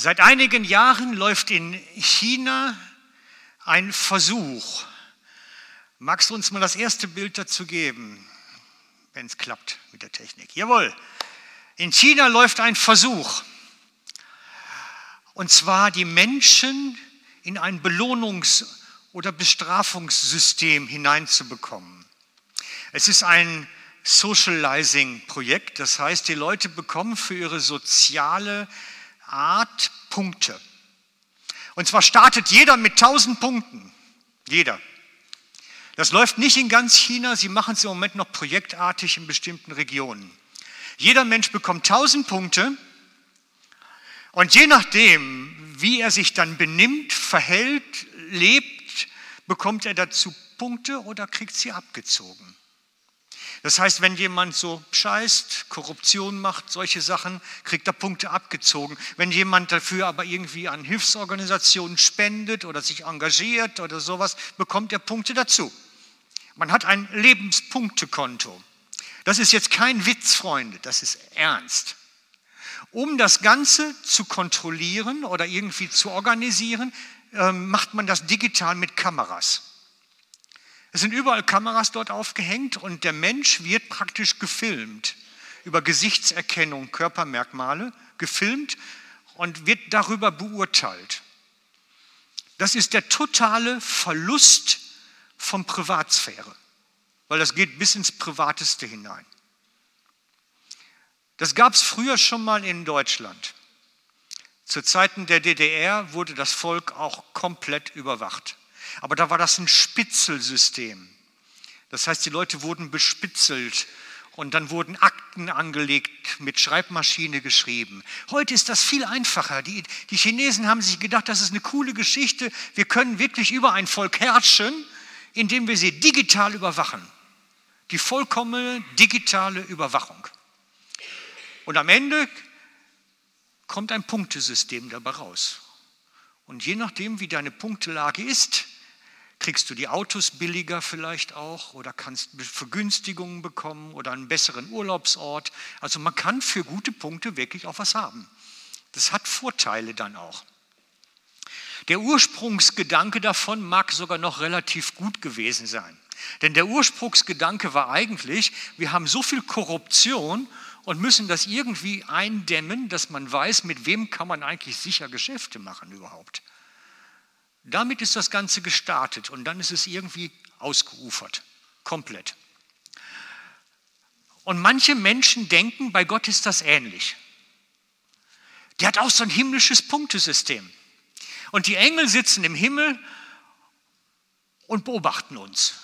Seit einigen Jahren läuft in China ein Versuch. Magst du uns mal das erste Bild dazu geben, wenn es klappt mit der Technik? Jawohl. In China läuft ein Versuch. Und zwar die Menschen in ein Belohnungs- oder Bestrafungssystem hineinzubekommen. Es ist ein Socializing-Projekt, das heißt, die Leute bekommen für ihre soziale Art Punkte. Und zwar startet jeder mit 1000 Punkten. Jeder. Das läuft nicht in ganz China, sie machen es im Moment noch projektartig in bestimmten Regionen. Jeder Mensch bekommt 1000 Punkte und je nachdem, wie er sich dann benimmt, verhält, lebt, bekommt er dazu Punkte oder kriegt sie abgezogen. Das heißt, wenn jemand so scheißt, Korruption macht, solche Sachen, kriegt er Punkte abgezogen. Wenn jemand dafür aber irgendwie an Hilfsorganisationen spendet oder sich engagiert oder sowas, bekommt er Punkte dazu. Man hat ein Lebenspunktekonto. Das ist jetzt kein Witz, Freunde, das ist ernst. Um das Ganze zu kontrollieren oder irgendwie zu organisieren, ähm, macht man das digital mit Kameras. Es sind überall Kameras dort aufgehängt und der Mensch wird praktisch gefilmt über Gesichtserkennung, Körpermerkmale, gefilmt und wird darüber beurteilt. Das ist der totale Verlust von Privatsphäre, weil das geht bis ins Privateste hinein. Das gab es früher schon mal in Deutschland. Zu Zeiten der DDR wurde das Volk auch komplett überwacht. Aber da war das ein Spitzelsystem. Das heißt, die Leute wurden bespitzelt und dann wurden Akten angelegt, mit Schreibmaschine geschrieben. Heute ist das viel einfacher. Die, die Chinesen haben sich gedacht, das ist eine coole Geschichte. Wir können wirklich über ein Volk herrschen, indem wir sie digital überwachen. Die vollkommene digitale Überwachung. Und am Ende kommt ein Punktesystem dabei raus. Und je nachdem, wie deine Punktelage ist, kriegst du die Autos billiger vielleicht auch oder kannst Vergünstigungen bekommen oder einen besseren Urlaubsort. Also man kann für gute Punkte wirklich auch was haben. Das hat Vorteile dann auch. Der Ursprungsgedanke davon mag sogar noch relativ gut gewesen sein. Denn der Ursprungsgedanke war eigentlich, wir haben so viel Korruption und müssen das irgendwie eindämmen, dass man weiß, mit wem kann man eigentlich sicher Geschäfte machen überhaupt. Damit ist das Ganze gestartet und dann ist es irgendwie ausgeufert, komplett. Und manche Menschen denken, bei Gott ist das ähnlich. Der hat auch so ein himmlisches Punktesystem. Und die Engel sitzen im Himmel und beobachten uns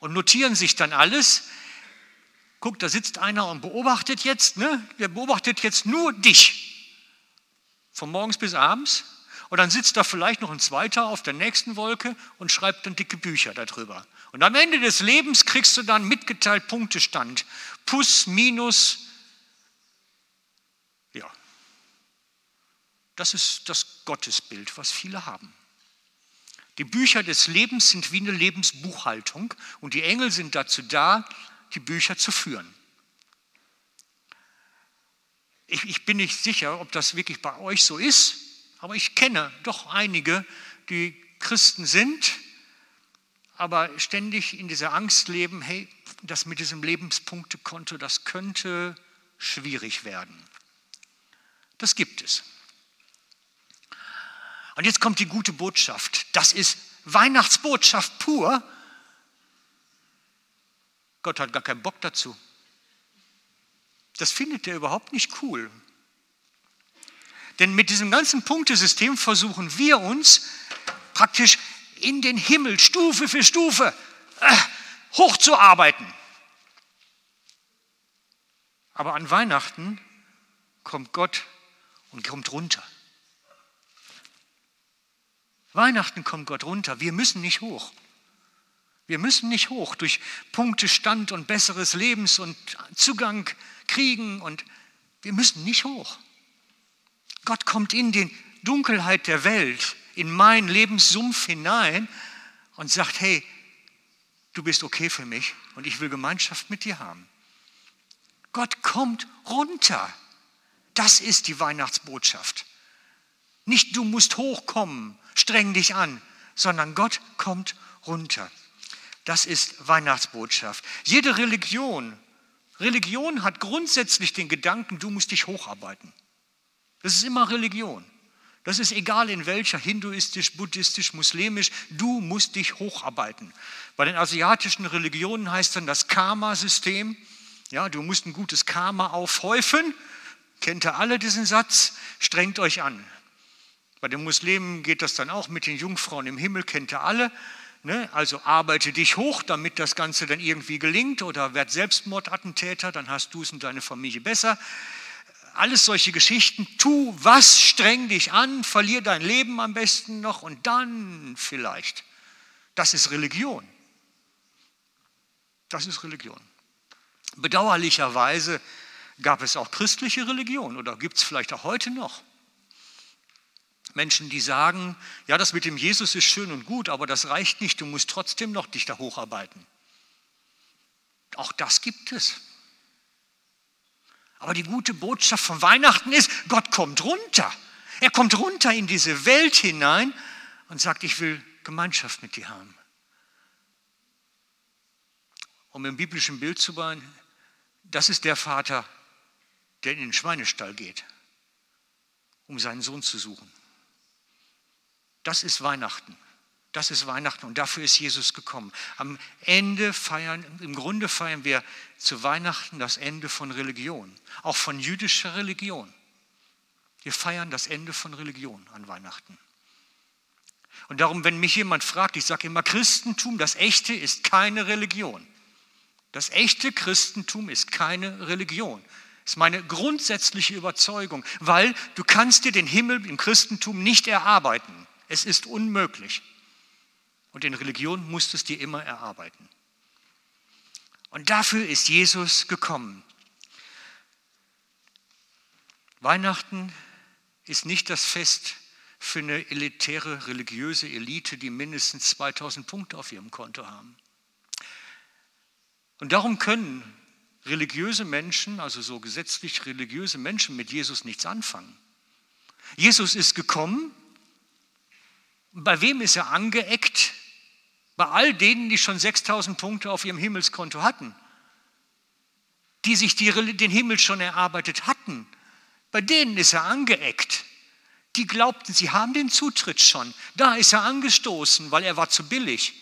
und notieren sich dann alles. Guck, da sitzt einer und beobachtet jetzt, ne? der beobachtet jetzt nur dich. Von morgens bis abends und dann sitzt da vielleicht noch ein zweiter auf der nächsten Wolke und schreibt dann dicke Bücher darüber. Und am Ende des Lebens kriegst du dann mitgeteilt Punktestand. Plus, minus. Ja. Das ist das Gottesbild, was viele haben. Die Bücher des Lebens sind wie eine Lebensbuchhaltung und die Engel sind dazu da, die Bücher zu führen. Ich, ich bin nicht sicher, ob das wirklich bei euch so ist. Aber ich kenne doch einige, die Christen sind, aber ständig in dieser Angst leben, hey, das mit diesem Lebenspunktekonto, das könnte schwierig werden. Das gibt es. Und jetzt kommt die gute Botschaft. Das ist Weihnachtsbotschaft pur. Gott hat gar keinen Bock dazu. Das findet er überhaupt nicht cool. Denn mit diesem ganzen Punktesystem versuchen wir uns praktisch in den Himmel Stufe für Stufe äh, hochzuarbeiten. Aber an Weihnachten kommt Gott und kommt runter. Weihnachten kommt Gott runter. Wir müssen nicht hoch. Wir müssen nicht hoch durch Punktestand und besseres Lebens und Zugang kriegen und wir müssen nicht hoch. Gott kommt in die Dunkelheit der Welt, in meinen Lebenssumpf hinein und sagt, hey, du bist okay für mich und ich will Gemeinschaft mit dir haben. Gott kommt runter. Das ist die Weihnachtsbotschaft. Nicht du musst hochkommen, streng dich an, sondern Gott kommt runter. Das ist Weihnachtsbotschaft. Jede Religion, Religion hat grundsätzlich den Gedanken, du musst dich hocharbeiten. Das ist immer Religion. Das ist egal in welcher, hinduistisch, buddhistisch, muslimisch, du musst dich hocharbeiten. Bei den asiatischen Religionen heißt dann das Karma-System, ja, du musst ein gutes Karma aufhäufen. Kennt ihr alle diesen Satz? Strengt euch an. Bei den Muslimen geht das dann auch mit den Jungfrauen im Himmel, kennt ihr alle. Ne? Also arbeite dich hoch, damit das Ganze dann irgendwie gelingt oder werd Selbstmordattentäter, dann hast du es und deine Familie besser alles solche Geschichten. Tu was, streng dich an, verlier dein Leben am besten noch und dann vielleicht. Das ist Religion. Das ist Religion. Bedauerlicherweise gab es auch christliche Religion oder gibt es vielleicht auch heute noch. Menschen, die sagen, ja, das mit dem Jesus ist schön und gut, aber das reicht nicht, du musst trotzdem noch dich da hocharbeiten. Auch das gibt es. Aber die gute Botschaft von Weihnachten ist, Gott kommt runter. Er kommt runter in diese Welt hinein und sagt, ich will Gemeinschaft mit dir haben. Um im biblischen Bild zu bauen, das ist der Vater, der in den Schweinestall geht, um seinen Sohn zu suchen. Das ist Weihnachten. Das ist Weihnachten und dafür ist Jesus gekommen. Am Ende feiern, im Grunde feiern wir zu Weihnachten das Ende von Religion, auch von jüdischer Religion. Wir feiern das Ende von Religion an Weihnachten. Und darum, wenn mich jemand fragt, ich sage immer, Christentum, das echte ist keine Religion. Das echte Christentum ist keine Religion. Das ist meine grundsätzliche Überzeugung, weil du kannst dir den Himmel im Christentum nicht erarbeiten. Es ist unmöglich. Und in Religion musst du es dir immer erarbeiten. Und dafür ist Jesus gekommen. Weihnachten ist nicht das Fest für eine elitäre religiöse Elite, die mindestens 2000 Punkte auf ihrem Konto haben. Und darum können religiöse Menschen, also so gesetzlich religiöse Menschen mit Jesus nichts anfangen. Jesus ist gekommen. Bei wem ist er angeeckt? Bei all denen, die schon 6000 Punkte auf ihrem Himmelskonto hatten, die sich die, den Himmel schon erarbeitet hatten, bei denen ist er angeeckt. Die glaubten, sie haben den Zutritt schon. Da ist er angestoßen, weil er war zu billig.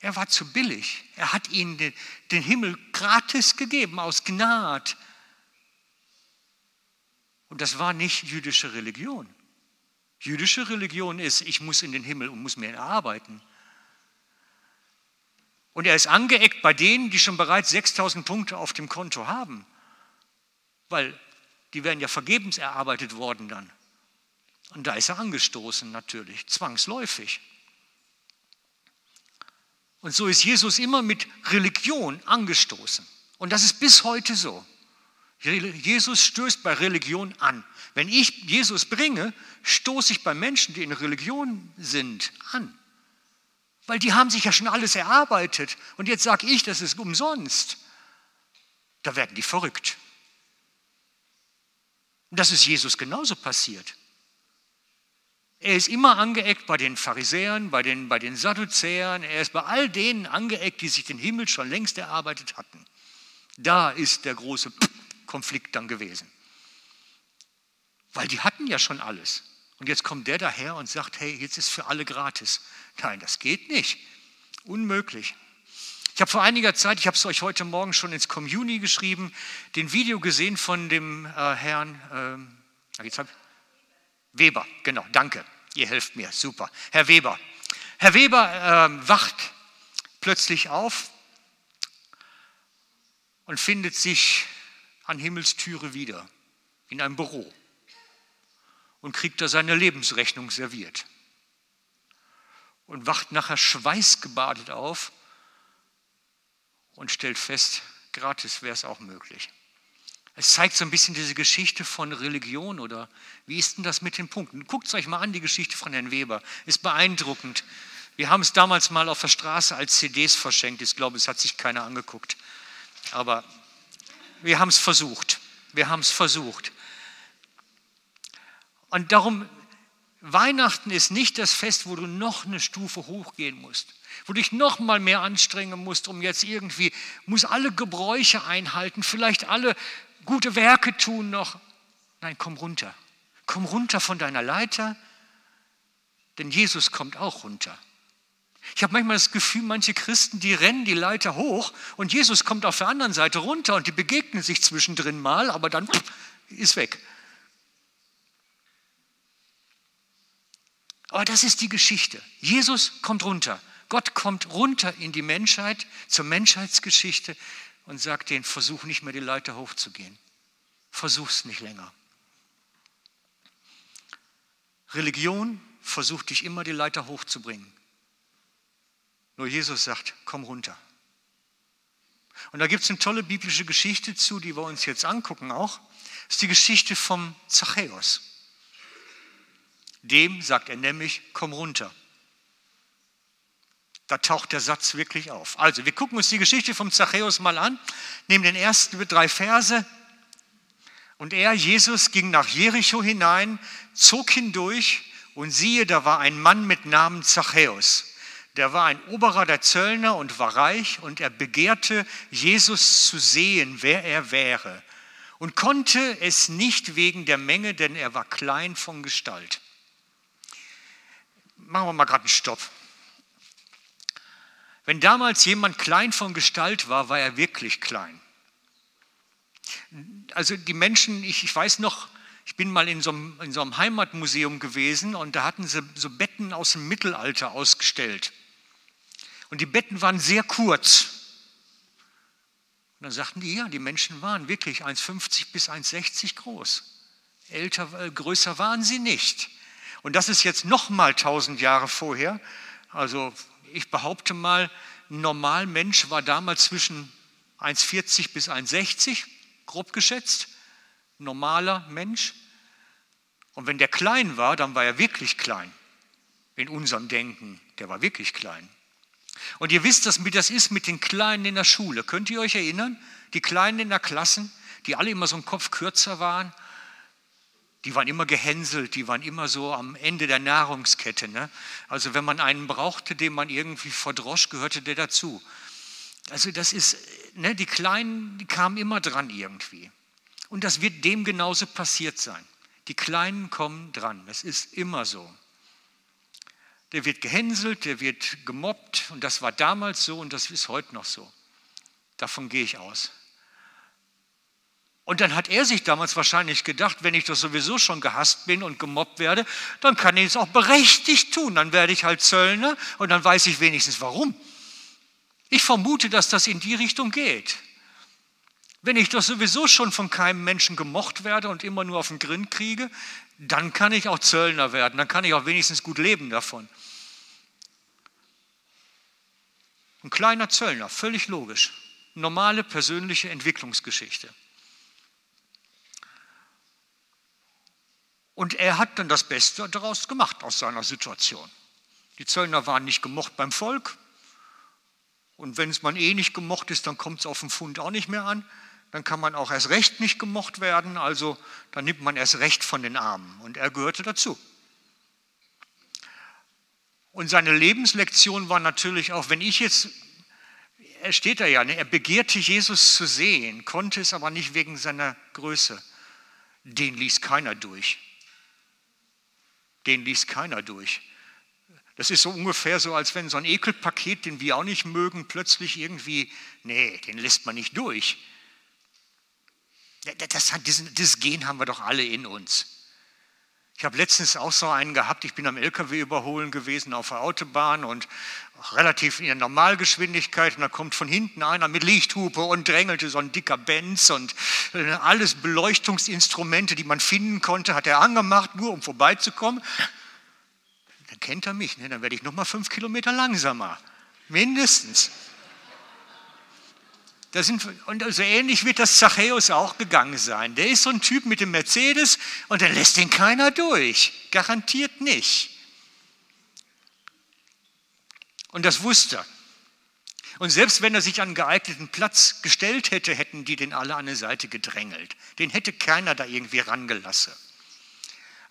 Er war zu billig. Er hat ihnen den, den Himmel gratis gegeben, aus Gnade. Und das war nicht jüdische Religion. Jüdische Religion ist, ich muss in den Himmel und muss mir erarbeiten. Und er ist angeeckt bei denen, die schon bereits 6000 Punkte auf dem Konto haben, weil die werden ja vergebens erarbeitet worden dann. Und da ist er angestoßen natürlich, zwangsläufig. Und so ist Jesus immer mit Religion angestoßen. Und das ist bis heute so. Jesus stößt bei Religion an. Wenn ich Jesus bringe, stoße ich bei Menschen, die in Religion sind, an. Weil die haben sich ja schon alles erarbeitet. Und jetzt sage ich, das ist umsonst. Da werden die verrückt. Und das ist Jesus genauso passiert. Er ist immer angeeckt bei den Pharisäern, bei den, bei den Sadduzäern. Er ist bei all denen angeeckt, die sich den Himmel schon längst erarbeitet hatten. Da ist der große Konflikt dann gewesen. Weil die hatten ja schon alles. Und jetzt kommt der daher und sagt, hey, jetzt ist für alle gratis. Nein, das geht nicht. Unmöglich. Ich habe vor einiger Zeit, ich habe es euch heute Morgen schon ins Community geschrieben, den Video gesehen von dem äh, Herrn äh, jetzt hab, Weber. Genau, danke. Ihr helft mir, super. Herr Weber. Herr Weber äh, wacht plötzlich auf und findet sich an Himmelstüre wieder, in einem Büro und kriegt da seine Lebensrechnung serviert und wacht nachher schweißgebadet auf und stellt fest, gratis wäre es auch möglich. Es zeigt so ein bisschen diese Geschichte von Religion oder wie ist denn das mit den Punkten? Guckt es euch mal an, die Geschichte von Herrn Weber. Ist beeindruckend. Wir haben es damals mal auf der Straße als CDs verschenkt. Ich glaube, es hat sich keiner angeguckt. Aber wir haben es versucht. Wir haben es versucht. Und darum, Weihnachten ist nicht das Fest, wo du noch eine Stufe hochgehen musst, wo du dich noch mal mehr anstrengen musst, um jetzt irgendwie, muss alle Gebräuche einhalten, vielleicht alle gute Werke tun noch. Nein, komm runter. Komm runter von deiner Leiter, denn Jesus kommt auch runter. Ich habe manchmal das Gefühl, manche Christen, die rennen die Leiter hoch und Jesus kommt auf der anderen Seite runter und die begegnen sich zwischendrin mal, aber dann ist weg. Aber das ist die Geschichte. Jesus kommt runter. Gott kommt runter in die Menschheit, zur Menschheitsgeschichte und sagt denen, versuch nicht mehr die Leiter hochzugehen. Versuch's nicht länger. Religion versucht dich immer die Leiter hochzubringen. Nur Jesus sagt, komm runter. Und da gibt es eine tolle biblische Geschichte zu, die wir uns jetzt angucken auch. Das ist die Geschichte vom Zachäus. Dem sagt er nämlich, komm runter. Da taucht der Satz wirklich auf. Also, wir gucken uns die Geschichte vom Zachäus mal an, nehmen den ersten drei Verse. Und er, Jesus, ging nach Jericho hinein, zog hindurch und siehe, da war ein Mann mit Namen Zachäus. Der war ein Oberer der Zöllner und war reich und er begehrte, Jesus zu sehen, wer er wäre und konnte es nicht wegen der Menge, denn er war klein von Gestalt. Machen wir mal gerade einen Stopp. Wenn damals jemand klein von Gestalt war, war er wirklich klein. Also die Menschen, ich, ich weiß noch, ich bin mal in so, einem, in so einem Heimatmuseum gewesen und da hatten sie so Betten aus dem Mittelalter ausgestellt. Und die Betten waren sehr kurz. Und dann sagten die, ja, die Menschen waren wirklich 1,50 bis 1,60 groß. Älter, äh, größer waren sie nicht. Und das ist jetzt nochmal 1000 Jahre vorher. Also ich behaupte mal, ein normaler Mensch war damals zwischen 1,40 bis 1,60, grob geschätzt. Normaler Mensch. Und wenn der klein war, dann war er wirklich klein. In unserem Denken, der war wirklich klein. Und ihr wisst, wie das ist mit den Kleinen in der Schule. Könnt ihr euch erinnern? Die Kleinen in der Klassen, die alle immer so einen Kopf kürzer waren, die waren immer gehänselt, die waren immer so am Ende der Nahrungskette. Ne? Also wenn man einen brauchte, den man irgendwie verdrosch, gehörte der dazu. Also das ist, ne, die Kleinen, die kamen immer dran irgendwie. Und das wird dem genauso passiert sein. Die Kleinen kommen dran, das ist immer so der wird gehänselt, der wird gemobbt und das war damals so und das ist heute noch so. Davon gehe ich aus. Und dann hat er sich damals wahrscheinlich gedacht, wenn ich doch sowieso schon gehasst bin und gemobbt werde, dann kann ich es auch berechtigt tun. Dann werde ich halt Zöllner und dann weiß ich wenigstens warum. Ich vermute, dass das in die Richtung geht. Wenn ich doch sowieso schon von keinem Menschen gemocht werde und immer nur auf den Grind kriege, dann kann ich auch Zöllner werden, dann kann ich auch wenigstens gut leben davon. Ein kleiner Zöllner, völlig logisch. Normale persönliche Entwicklungsgeschichte. Und er hat dann das Beste daraus gemacht aus seiner Situation. Die Zöllner waren nicht gemocht beim Volk. Und wenn es man eh nicht gemocht ist, dann kommt es auf den Fund auch nicht mehr an. Dann kann man auch erst recht nicht gemocht werden. Also dann nimmt man erst recht von den Armen. Und er gehörte dazu. Und seine Lebenslektion war natürlich auch, wenn ich jetzt, er steht da ja, ne, er begehrte Jesus zu sehen, konnte es aber nicht wegen seiner Größe. Den ließ keiner durch. Den ließ keiner durch. Das ist so ungefähr so, als wenn so ein Ekelpaket, den wir auch nicht mögen, plötzlich irgendwie, nee, den lässt man nicht durch. Das, das, dieses Gen haben wir doch alle in uns. Ich habe letztens auch so einen gehabt, ich bin am LKW überholen gewesen auf der Autobahn und relativ in der Normalgeschwindigkeit und da kommt von hinten einer mit Lichthupe und drängelte so ein dicker Benz und äh, alles Beleuchtungsinstrumente, die man finden konnte, hat er angemacht, nur um vorbeizukommen. Dann kennt er mich, ne? dann werde ich noch mal fünf Kilometer langsamer, mindestens. Sind, und so ähnlich wird das Zachäus auch gegangen sein. Der ist so ein Typ mit dem Mercedes und der lässt den keiner durch. Garantiert nicht. Und das wusste er. Und selbst wenn er sich an einen geeigneten Platz gestellt hätte, hätten die den alle an eine Seite gedrängelt. Den hätte keiner da irgendwie rangelassen.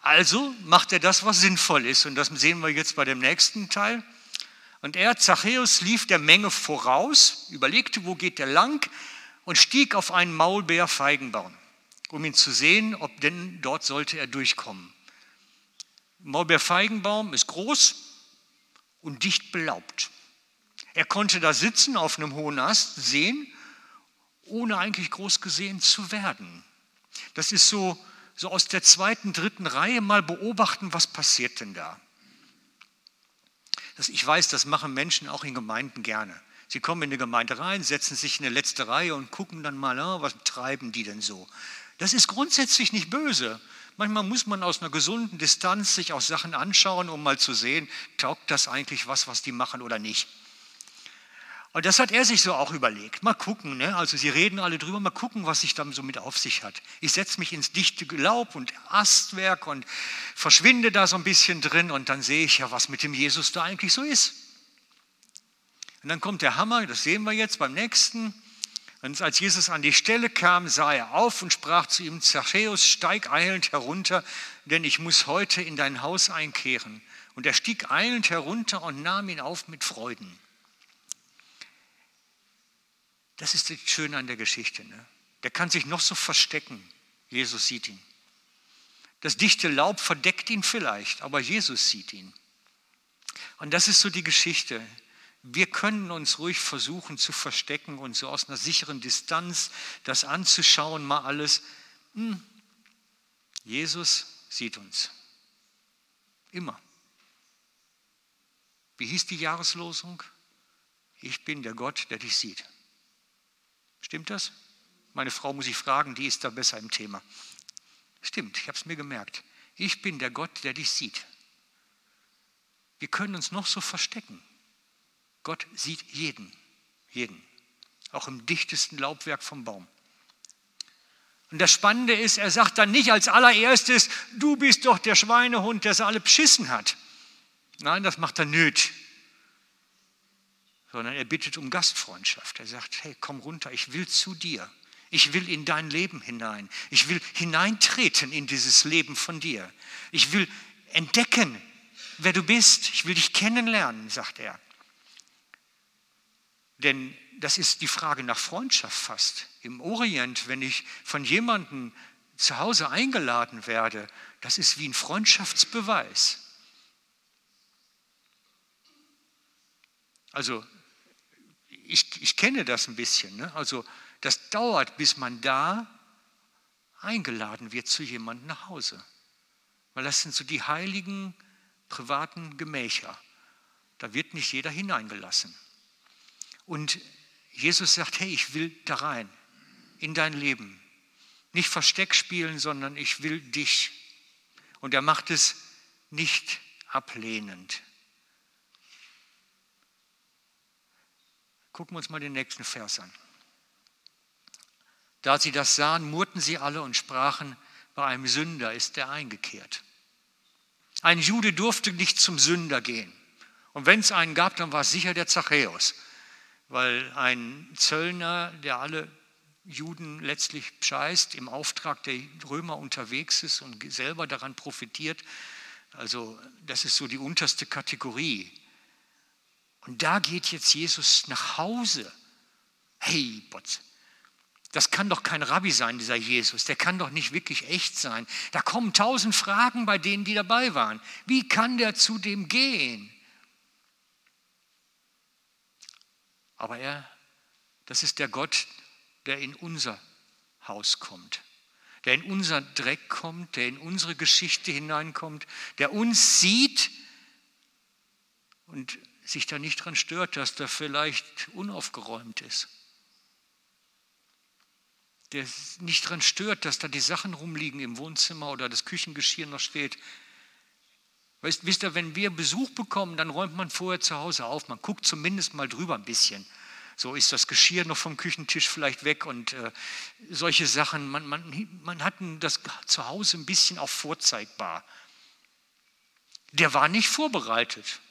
Also macht er das, was sinnvoll ist. Und das sehen wir jetzt bei dem nächsten Teil. Und er, Zachäus, lief der Menge voraus, überlegte, wo geht er lang und stieg auf einen Maulbeerfeigenbaum, um ihn zu sehen, ob denn dort sollte er durchkommen. Maulbeerfeigenbaum ist groß und dicht belaubt. Er konnte da sitzen auf einem hohen Ast, sehen, ohne eigentlich groß gesehen zu werden. Das ist so, so aus der zweiten, dritten Reihe mal beobachten, was passiert denn da. Das, ich weiß, das machen Menschen auch in Gemeinden gerne. Sie kommen in eine Gemeinde rein, setzen sich in eine letzte Reihe und gucken dann mal, ah, was treiben die denn so. Das ist grundsätzlich nicht böse. Manchmal muss man aus einer gesunden Distanz sich auch Sachen anschauen, um mal zu sehen, taugt das eigentlich was, was die machen oder nicht. Und das hat er sich so auch überlegt. Mal gucken, ne? also sie reden alle drüber, mal gucken, was sich dann so mit auf sich hat. Ich setze mich ins dichte Laub und Astwerk und verschwinde da so ein bisschen drin und dann sehe ich ja, was mit dem Jesus da eigentlich so ist. Und dann kommt der Hammer, das sehen wir jetzt beim nächsten. Und als Jesus an die Stelle kam, sah er auf und sprach zu ihm, Zachäus, steig eilend herunter, denn ich muss heute in dein Haus einkehren. Und er stieg eilend herunter und nahm ihn auf mit Freuden. Das ist das Schöne an der Geschichte. Ne? Der kann sich noch so verstecken. Jesus sieht ihn. Das dichte Laub verdeckt ihn vielleicht, aber Jesus sieht ihn. Und das ist so die Geschichte. Wir können uns ruhig versuchen zu verstecken und so aus einer sicheren Distanz das anzuschauen, mal alles. Hm. Jesus sieht uns. Immer. Wie hieß die Jahreslosung? Ich bin der Gott, der dich sieht. Stimmt das? Meine Frau muss ich fragen, die ist da besser im Thema. Stimmt, ich habe es mir gemerkt. Ich bin der Gott, der dich sieht. Wir können uns noch so verstecken. Gott sieht jeden, jeden, auch im dichtesten Laubwerk vom Baum. Und das Spannende ist, er sagt dann nicht als allererstes, du bist doch der Schweinehund, der sie alle beschissen hat. Nein, das macht er nöt sondern er bittet um Gastfreundschaft. Er sagt, hey, komm runter, ich will zu dir. Ich will in dein Leben hinein. Ich will hineintreten in dieses Leben von dir. Ich will entdecken, wer du bist. Ich will dich kennenlernen, sagt er. Denn das ist die Frage nach Freundschaft fast. Im Orient, wenn ich von jemandem zu Hause eingeladen werde, das ist wie ein Freundschaftsbeweis. Also ich, ich kenne das ein bisschen. Ne? Also das dauert, bis man da eingeladen wird zu jemandem nach Hause. Weil das sind so die heiligen privaten Gemächer. Da wird nicht jeder hineingelassen. Und Jesus sagt, hey, ich will da rein, in dein Leben. Nicht Versteck spielen, sondern ich will dich. Und er macht es nicht ablehnend. Gucken wir uns mal den nächsten Vers an. Da sie das sahen, murrten sie alle und sprachen, bei einem Sünder ist er eingekehrt. Ein Jude durfte nicht zum Sünder gehen. Und wenn es einen gab, dann war es sicher der Zachäus, weil ein Zöllner, der alle Juden letztlich scheißt, im Auftrag der Römer unterwegs ist und selber daran profitiert. Also das ist so die unterste Kategorie. Und da geht jetzt Jesus nach Hause. Hey, Botz, das kann doch kein Rabbi sein, dieser Jesus. Der kann doch nicht wirklich echt sein. Da kommen tausend Fragen bei denen, die dabei waren. Wie kann der zu dem gehen? Aber er, das ist der Gott, der in unser Haus kommt, der in unser Dreck kommt, der in unsere Geschichte hineinkommt, der uns sieht und sich da nicht dran stört, dass da vielleicht unaufgeräumt ist. Der nicht dran stört, dass da die Sachen rumliegen im Wohnzimmer oder das Küchengeschirr noch steht. Weißt, wisst ihr, wenn wir Besuch bekommen, dann räumt man vorher zu Hause auf. Man guckt zumindest mal drüber ein bisschen. So ist das Geschirr noch vom Küchentisch vielleicht weg und äh, solche Sachen. Man, man, man hat das zu Hause ein bisschen auch vorzeigbar. Der war nicht vorbereitet.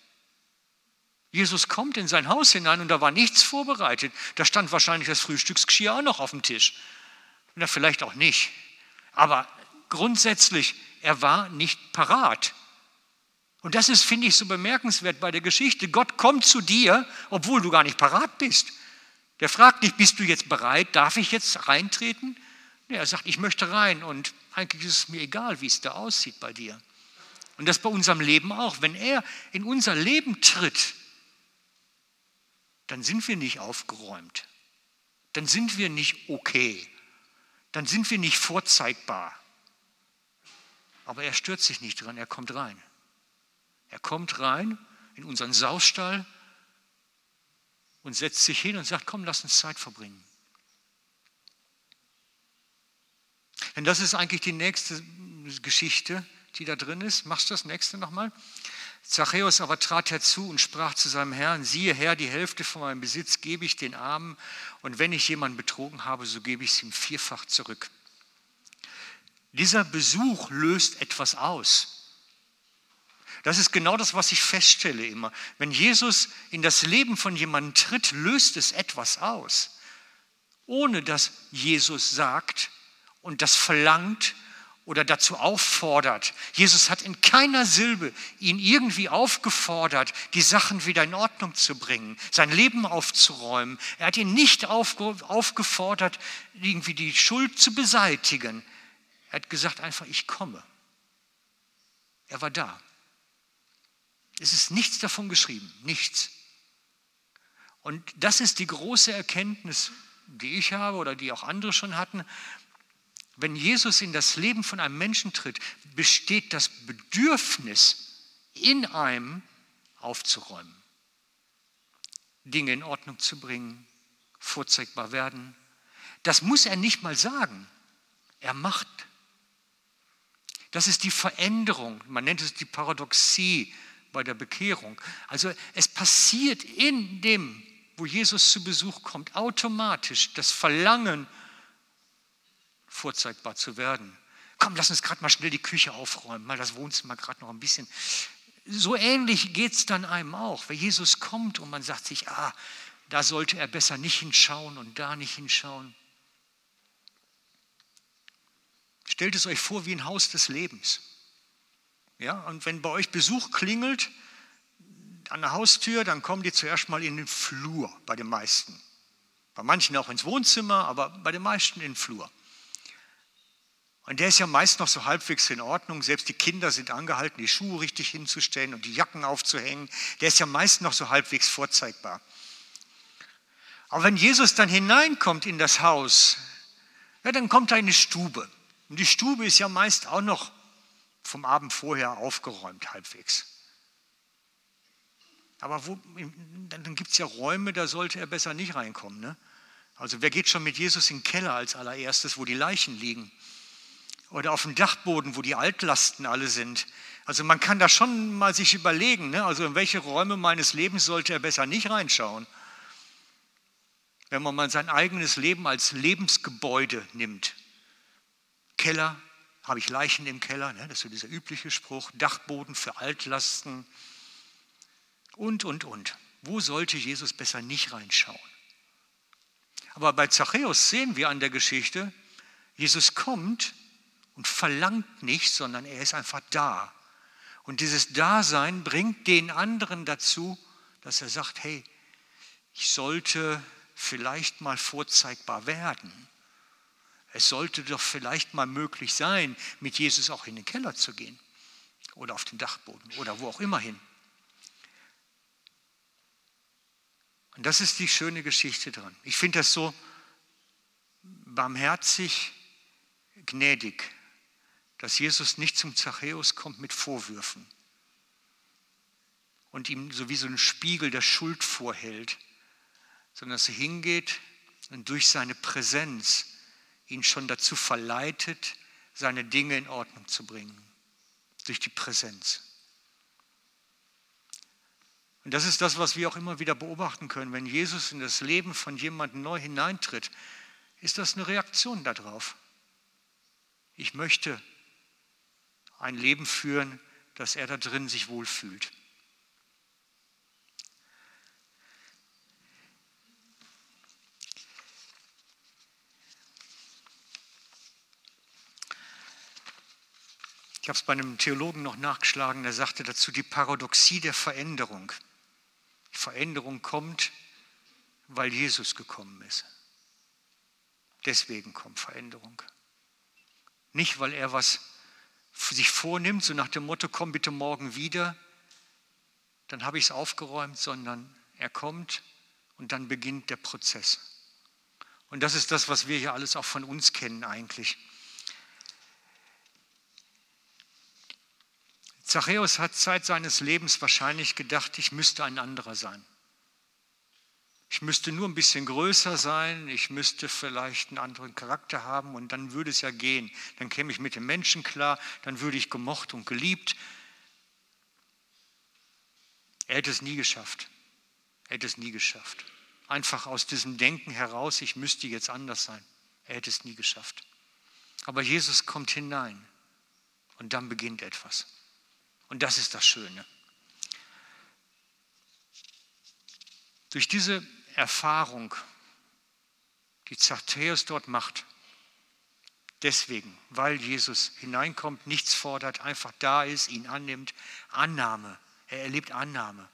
Jesus kommt in sein Haus hinein und da war nichts vorbereitet. Da stand wahrscheinlich das Frühstücksgeschirr auch noch auf dem Tisch. Na, vielleicht auch nicht. Aber grundsätzlich er war nicht parat. Und das ist, finde ich, so bemerkenswert bei der Geschichte. Gott kommt zu dir, obwohl du gar nicht parat bist. Der fragt nicht, bist du jetzt bereit? Darf ich jetzt reintreten? Nee, er sagt, ich möchte rein und eigentlich ist es mir egal, wie es da aussieht bei dir. Und das bei unserem Leben auch. Wenn er in unser Leben tritt, dann sind wir nicht aufgeräumt. Dann sind wir nicht okay. Dann sind wir nicht vorzeigbar. Aber er stört sich nicht dran, er kommt rein. Er kommt rein in unseren Saustall und setzt sich hin und sagt, komm, lass uns Zeit verbringen. Denn das ist eigentlich die nächste Geschichte, die da drin ist. Machst du das nächste nochmal? Zachäus aber trat herzu und sprach zu seinem Herrn, siehe Herr, die Hälfte von meinem Besitz gebe ich den Armen und wenn ich jemanden betrogen habe, so gebe ich es ihm vierfach zurück. Dieser Besuch löst etwas aus. Das ist genau das, was ich feststelle immer. Wenn Jesus in das Leben von jemandem tritt, löst es etwas aus. Ohne dass Jesus sagt und das verlangt oder dazu auffordert. Jesus hat in keiner Silbe ihn irgendwie aufgefordert, die Sachen wieder in Ordnung zu bringen, sein Leben aufzuräumen. Er hat ihn nicht aufgefordert, irgendwie die Schuld zu beseitigen. Er hat gesagt einfach, ich komme. Er war da. Es ist nichts davon geschrieben, nichts. Und das ist die große Erkenntnis, die ich habe oder die auch andere schon hatten. Wenn Jesus in das Leben von einem Menschen tritt, besteht das Bedürfnis in einem aufzuräumen, Dinge in Ordnung zu bringen, vorzeigbar werden. Das muss er nicht mal sagen. Er macht. Das ist die Veränderung. Man nennt es die Paradoxie bei der Bekehrung. Also es passiert in dem, wo Jesus zu Besuch kommt, automatisch das Verlangen, vorzeigbar zu werden. Komm, lass uns gerade mal schnell die Küche aufräumen, mal das Wohnzimmer gerade noch ein bisschen. So ähnlich geht es dann einem auch, wenn Jesus kommt und man sagt sich, ah, da sollte er besser nicht hinschauen und da nicht hinschauen. Stellt es euch vor wie ein Haus des Lebens. Ja, und wenn bei euch Besuch klingelt an der Haustür, dann kommen die zuerst mal in den Flur, bei den meisten. Bei manchen auch ins Wohnzimmer, aber bei den meisten in den Flur. Und der ist ja meist noch so halbwegs in Ordnung. Selbst die Kinder sind angehalten, die Schuhe richtig hinzustellen und die Jacken aufzuhängen. Der ist ja meist noch so halbwegs vorzeigbar. Aber wenn Jesus dann hineinkommt in das Haus, ja, dann kommt er in die Stube. Und die Stube ist ja meist auch noch vom Abend vorher aufgeräumt halbwegs. Aber wo, dann gibt es ja Räume, da sollte er besser nicht reinkommen. Ne? Also wer geht schon mit Jesus in den Keller als allererstes, wo die Leichen liegen? Oder auf dem Dachboden, wo die Altlasten alle sind? Also man kann da schon mal sich überlegen, ne? also in welche Räume meines Lebens sollte er besser nicht reinschauen. Wenn man mal sein eigenes Leben als Lebensgebäude nimmt. Keller, habe ich Leichen im Keller, ne? das ist so dieser übliche Spruch, Dachboden für Altlasten und, und, und. Wo sollte Jesus besser nicht reinschauen? Aber bei Zachäus sehen wir an der Geschichte, Jesus kommt und verlangt nicht, sondern er ist einfach da. Und dieses Dasein bringt den anderen dazu, dass er sagt, hey, ich sollte vielleicht mal vorzeigbar werden. Es sollte doch vielleicht mal möglich sein, mit Jesus auch in den Keller zu gehen oder auf den Dachboden oder wo auch immer hin. Und das ist die schöne Geschichte dran. Ich finde das so barmherzig, gnädig, dass Jesus nicht zum Zachäus kommt mit Vorwürfen und ihm so wie so ein Spiegel der Schuld vorhält, sondern dass er hingeht und durch seine Präsenz ihn schon dazu verleitet, seine Dinge in Ordnung zu bringen, durch die Präsenz. Und das ist das, was wir auch immer wieder beobachten können. Wenn Jesus in das Leben von jemandem neu hineintritt, ist das eine Reaktion darauf. Ich möchte ein Leben führen, dass er da drin sich wohlfühlt. Ich habe es bei einem Theologen noch nachgeschlagen, der sagte dazu die Paradoxie der Veränderung. Die Veränderung kommt, weil Jesus gekommen ist. Deswegen kommt Veränderung. Nicht, weil er was sich vornimmt, so nach dem Motto, komm bitte morgen wieder, dann habe ich es aufgeräumt, sondern er kommt und dann beginnt der Prozess. Und das ist das, was wir hier alles auch von uns kennen eigentlich. Zachäus hat Zeit seines Lebens wahrscheinlich gedacht, ich müsste ein anderer sein. Ich müsste nur ein bisschen größer sein, ich müsste vielleicht einen anderen Charakter haben und dann würde es ja gehen. Dann käme ich mit den Menschen klar, dann würde ich gemocht und geliebt. Er hätte es nie geschafft. Er hätte es nie geschafft. Einfach aus diesem Denken heraus, ich müsste jetzt anders sein. Er hätte es nie geschafft. Aber Jesus kommt hinein und dann beginnt etwas. Und das ist das Schöne. Durch diese Erfahrung, die Zachäus dort macht, deswegen, weil Jesus hineinkommt, nichts fordert, einfach da ist, ihn annimmt, Annahme, er erlebt Annahme.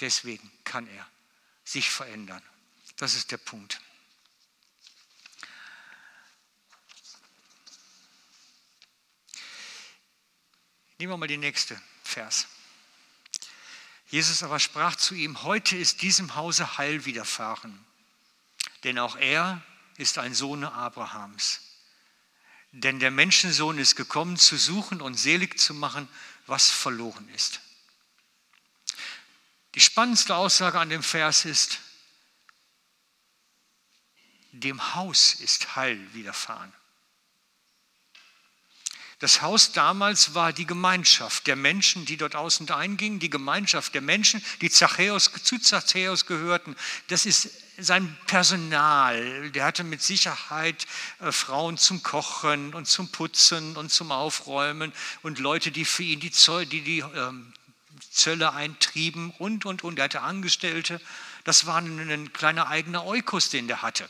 Deswegen kann er sich verändern. Das ist der Punkt. Nehmen wir mal den nächsten Vers. Jesus aber sprach zu ihm, heute ist diesem Hause Heil widerfahren, denn auch er ist ein Sohn Abrahams. Denn der Menschensohn ist gekommen, zu suchen und selig zu machen, was verloren ist. Die spannendste Aussage an dem Vers ist, dem Haus ist Heil widerfahren. Das Haus damals war die Gemeinschaft der Menschen, die dort außen eingingen, die Gemeinschaft der Menschen, die Zachäus, zu Zachäus gehörten. Das ist sein Personal. Der hatte mit Sicherheit äh, Frauen zum Kochen und zum Putzen und zum Aufräumen und Leute, die für ihn die, Zoll, die, die ähm, Zölle eintrieben und, und, und. Er hatte Angestellte. Das war ein kleiner eigener Eukos, den der hatte.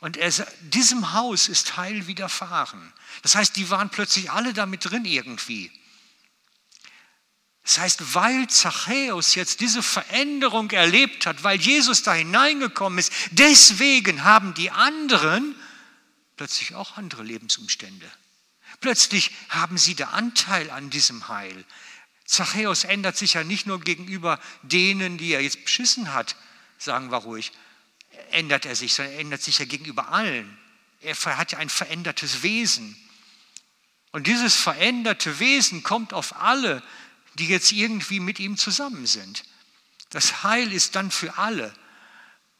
Und er, diesem Haus ist Heil widerfahren. Das heißt, die waren plötzlich alle damit drin irgendwie. Das heißt, weil Zachäus jetzt diese Veränderung erlebt hat, weil Jesus da hineingekommen ist, deswegen haben die anderen plötzlich auch andere Lebensumstände. Plötzlich haben sie den Anteil an diesem Heil. Zachäus ändert sich ja nicht nur gegenüber denen, die er jetzt beschissen hat, sagen wir ruhig, ändert er sich, sondern er ändert sich ja gegenüber allen. Er hat ja ein verändertes Wesen. Und dieses veränderte Wesen kommt auf alle, die jetzt irgendwie mit ihm zusammen sind. Das Heil ist dann für alle.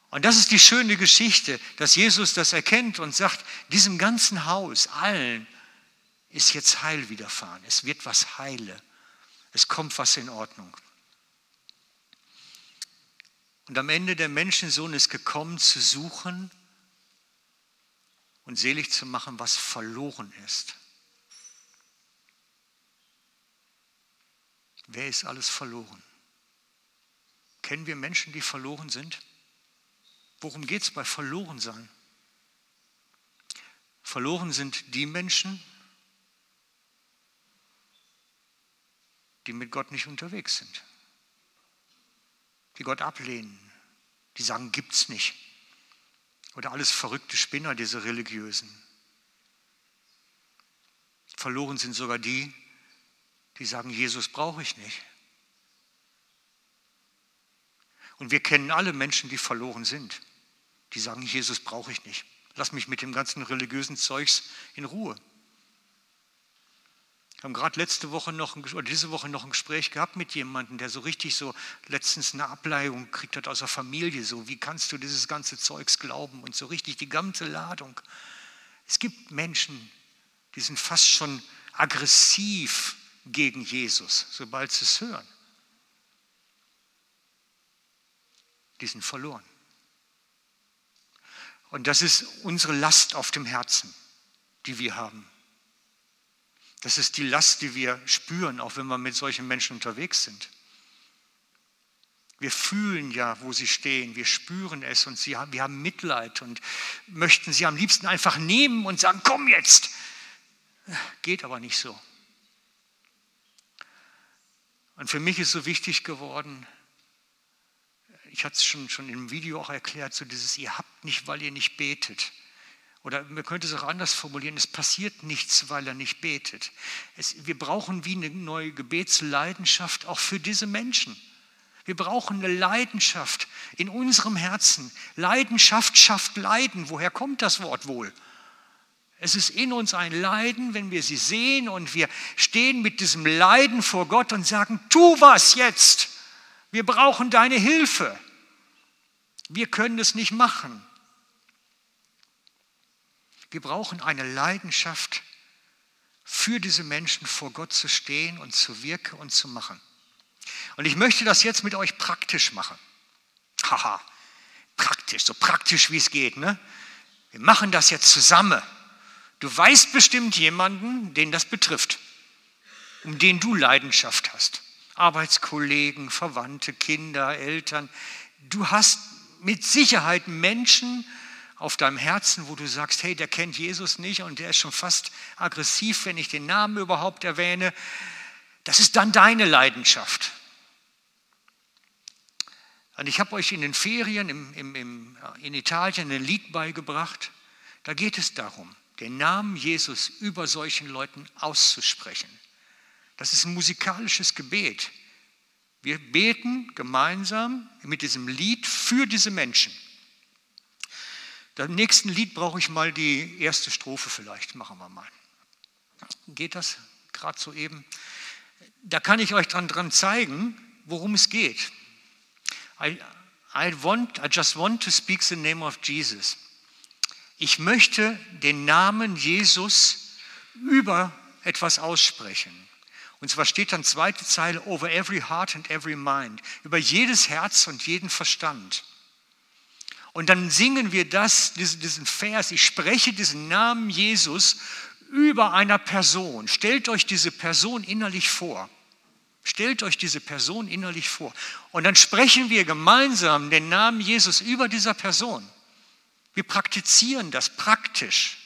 Und das ist die schöne Geschichte, dass Jesus das erkennt und sagt, diesem ganzen Haus, allen, ist jetzt Heil widerfahren. Es wird was heile. Es kommt was in Ordnung. Und am Ende der Menschensohn ist gekommen, zu suchen und selig zu machen, was verloren ist. Wer ist alles verloren? Kennen wir Menschen, die verloren sind? Worum geht es bei Verlorensein? Verloren sind die Menschen, die mit Gott nicht unterwegs sind die Gott ablehnen, die sagen, gibt's nicht. Oder alles verrückte Spinner, diese religiösen. Verloren sind sogar die, die sagen, Jesus brauche ich nicht. Und wir kennen alle Menschen, die verloren sind. Die sagen, Jesus brauche ich nicht. Lass mich mit dem ganzen religiösen Zeugs in Ruhe. Wir haben gerade letzte Woche noch, oder diese Woche noch ein Gespräch gehabt mit jemandem, der so richtig so letztens eine Ableihung gekriegt hat aus der Familie. So, wie kannst du dieses ganze Zeugs glauben? Und so richtig die ganze Ladung. Es gibt Menschen, die sind fast schon aggressiv gegen Jesus, sobald sie es hören. Die sind verloren. Und das ist unsere Last auf dem Herzen, die wir haben. Das ist die Last, die wir spüren, auch wenn wir mit solchen Menschen unterwegs sind. Wir fühlen ja, wo sie stehen, wir spüren es und sie haben, wir haben Mitleid und möchten sie am liebsten einfach nehmen und sagen, komm jetzt. Geht aber nicht so. Und für mich ist so wichtig geworden, ich hatte es schon, schon im Video auch erklärt, so dieses, ihr habt nicht, weil ihr nicht betet. Oder man könnte es auch anders formulieren, es passiert nichts, weil er nicht betet. Es, wir brauchen wie eine neue Gebetsleidenschaft auch für diese Menschen. Wir brauchen eine Leidenschaft in unserem Herzen. Leidenschaft schafft Leiden. Woher kommt das Wort wohl? Es ist in uns ein Leiden, wenn wir sie sehen und wir stehen mit diesem Leiden vor Gott und sagen, tu was jetzt. Wir brauchen deine Hilfe. Wir können es nicht machen. Wir brauchen eine Leidenschaft für diese Menschen vor Gott zu stehen und zu wirken und zu machen. Und ich möchte das jetzt mit euch praktisch machen. Haha, praktisch, so praktisch wie es geht. Ne? Wir machen das jetzt zusammen. Du weißt bestimmt jemanden, den das betrifft, um den du Leidenschaft hast. Arbeitskollegen, Verwandte, Kinder, Eltern. Du hast mit Sicherheit Menschen auf deinem Herzen, wo du sagst, hey, der kennt Jesus nicht und der ist schon fast aggressiv, wenn ich den Namen überhaupt erwähne. Das ist dann deine Leidenschaft. Und ich habe euch in den Ferien im, im, im, in Italien ein Lied beigebracht. Da geht es darum, den Namen Jesus über solchen Leuten auszusprechen. Das ist ein musikalisches Gebet. Wir beten gemeinsam mit diesem Lied für diese Menschen. Beim nächsten Lied brauche ich mal die erste Strophe vielleicht, machen wir mal. Geht das gerade so eben? Da kann ich euch dran, dran zeigen, worum es geht. I, I, want, I just want to speak the name of Jesus. Ich möchte den Namen Jesus über etwas aussprechen. Und zwar steht dann zweite Zeile, over every heart and every mind, über jedes Herz und jeden Verstand. Und dann singen wir das, diesen Vers, ich spreche diesen Namen Jesus über einer Person. Stellt euch diese Person innerlich vor. Stellt euch diese Person innerlich vor. Und dann sprechen wir gemeinsam den Namen Jesus über dieser Person. Wir praktizieren das praktisch.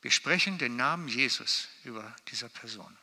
Wir sprechen den Namen Jesus über dieser Person.